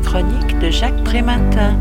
chronique de Jacques Prématin.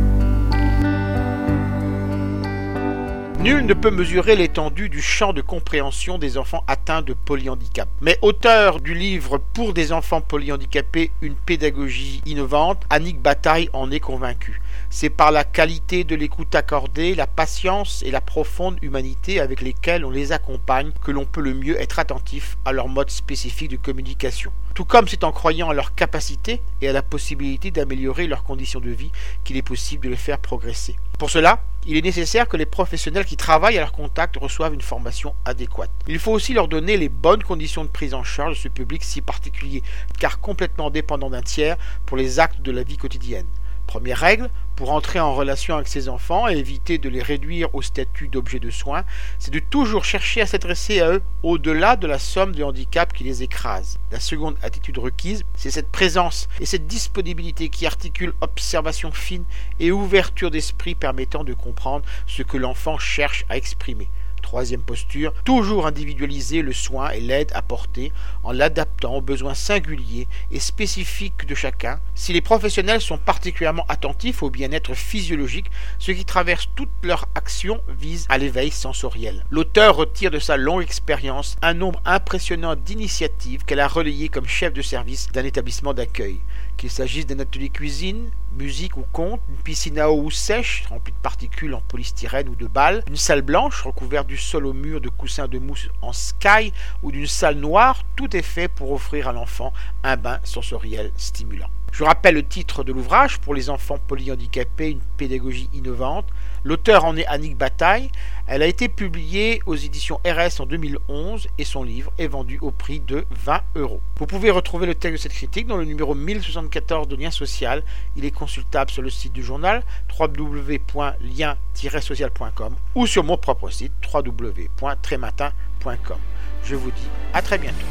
Nul ne peut mesurer l'étendue du champ de compréhension des enfants atteints de polyhandicap. Mais auteur du livre Pour des enfants polyhandicapés, une pédagogie innovante, Annick Bataille en est convaincue. C'est par la qualité de l'écoute accordée, la patience et la profonde humanité avec lesquelles on les accompagne que l'on peut le mieux être attentif à leur mode spécifique de communication. Tout comme c'est en croyant à leur capacité et à la possibilité d'améliorer leurs conditions de vie qu'il est possible de les faire progresser. Pour cela, il est nécessaire que les professionnels qui travaillent à leur contact reçoivent une formation adéquate. Il faut aussi leur donner les bonnes conditions de prise en charge de ce public si particulier, car complètement dépendant d'un tiers pour les actes de la vie quotidienne. Première règle, pour entrer en relation avec ses enfants et éviter de les réduire au statut d'objet de soins, c'est de toujours chercher à s'adresser à eux au-delà de la somme de handicap qui les écrase. La seconde attitude requise, c'est cette présence et cette disponibilité qui articule observation fine et ouverture d'esprit permettant de comprendre ce que l'enfant cherche à exprimer. Troisième posture, toujours individualiser le soin et l'aide apportée en l'adaptant aux besoins singuliers et spécifiques de chacun. Si les professionnels sont particulièrement attentifs au bien-être physiologique, ce qui traverse toute leur action vise à l'éveil sensoriel. L'auteur retire de sa longue expérience un nombre impressionnant d'initiatives qu'elle a relayées comme chef de service d'un établissement d'accueil. Qu'il s'agisse d'un atelier cuisine, musique ou conte, une piscine à eau sèche remplie de particules en polystyrène ou de balles, une salle blanche recouverte du sol au mur de coussins de mousse en sky ou d'une salle noire, tout est fait pour offrir à l'enfant un bain sensoriel stimulant. Je rappelle le titre de l'ouvrage pour les enfants polyhandicapés, une pédagogie innovante. L'auteur en est Annick Bataille. Elle a été publiée aux éditions RS en 2011 et son livre est vendu au prix de 20 euros. Vous pouvez retrouver le texte de cette critique dans le numéro 1074 de Lien Social. Il est consultable sur le site du journal www.lien-social.com ou sur mon propre site www.trématin.com. Je vous dis à très bientôt.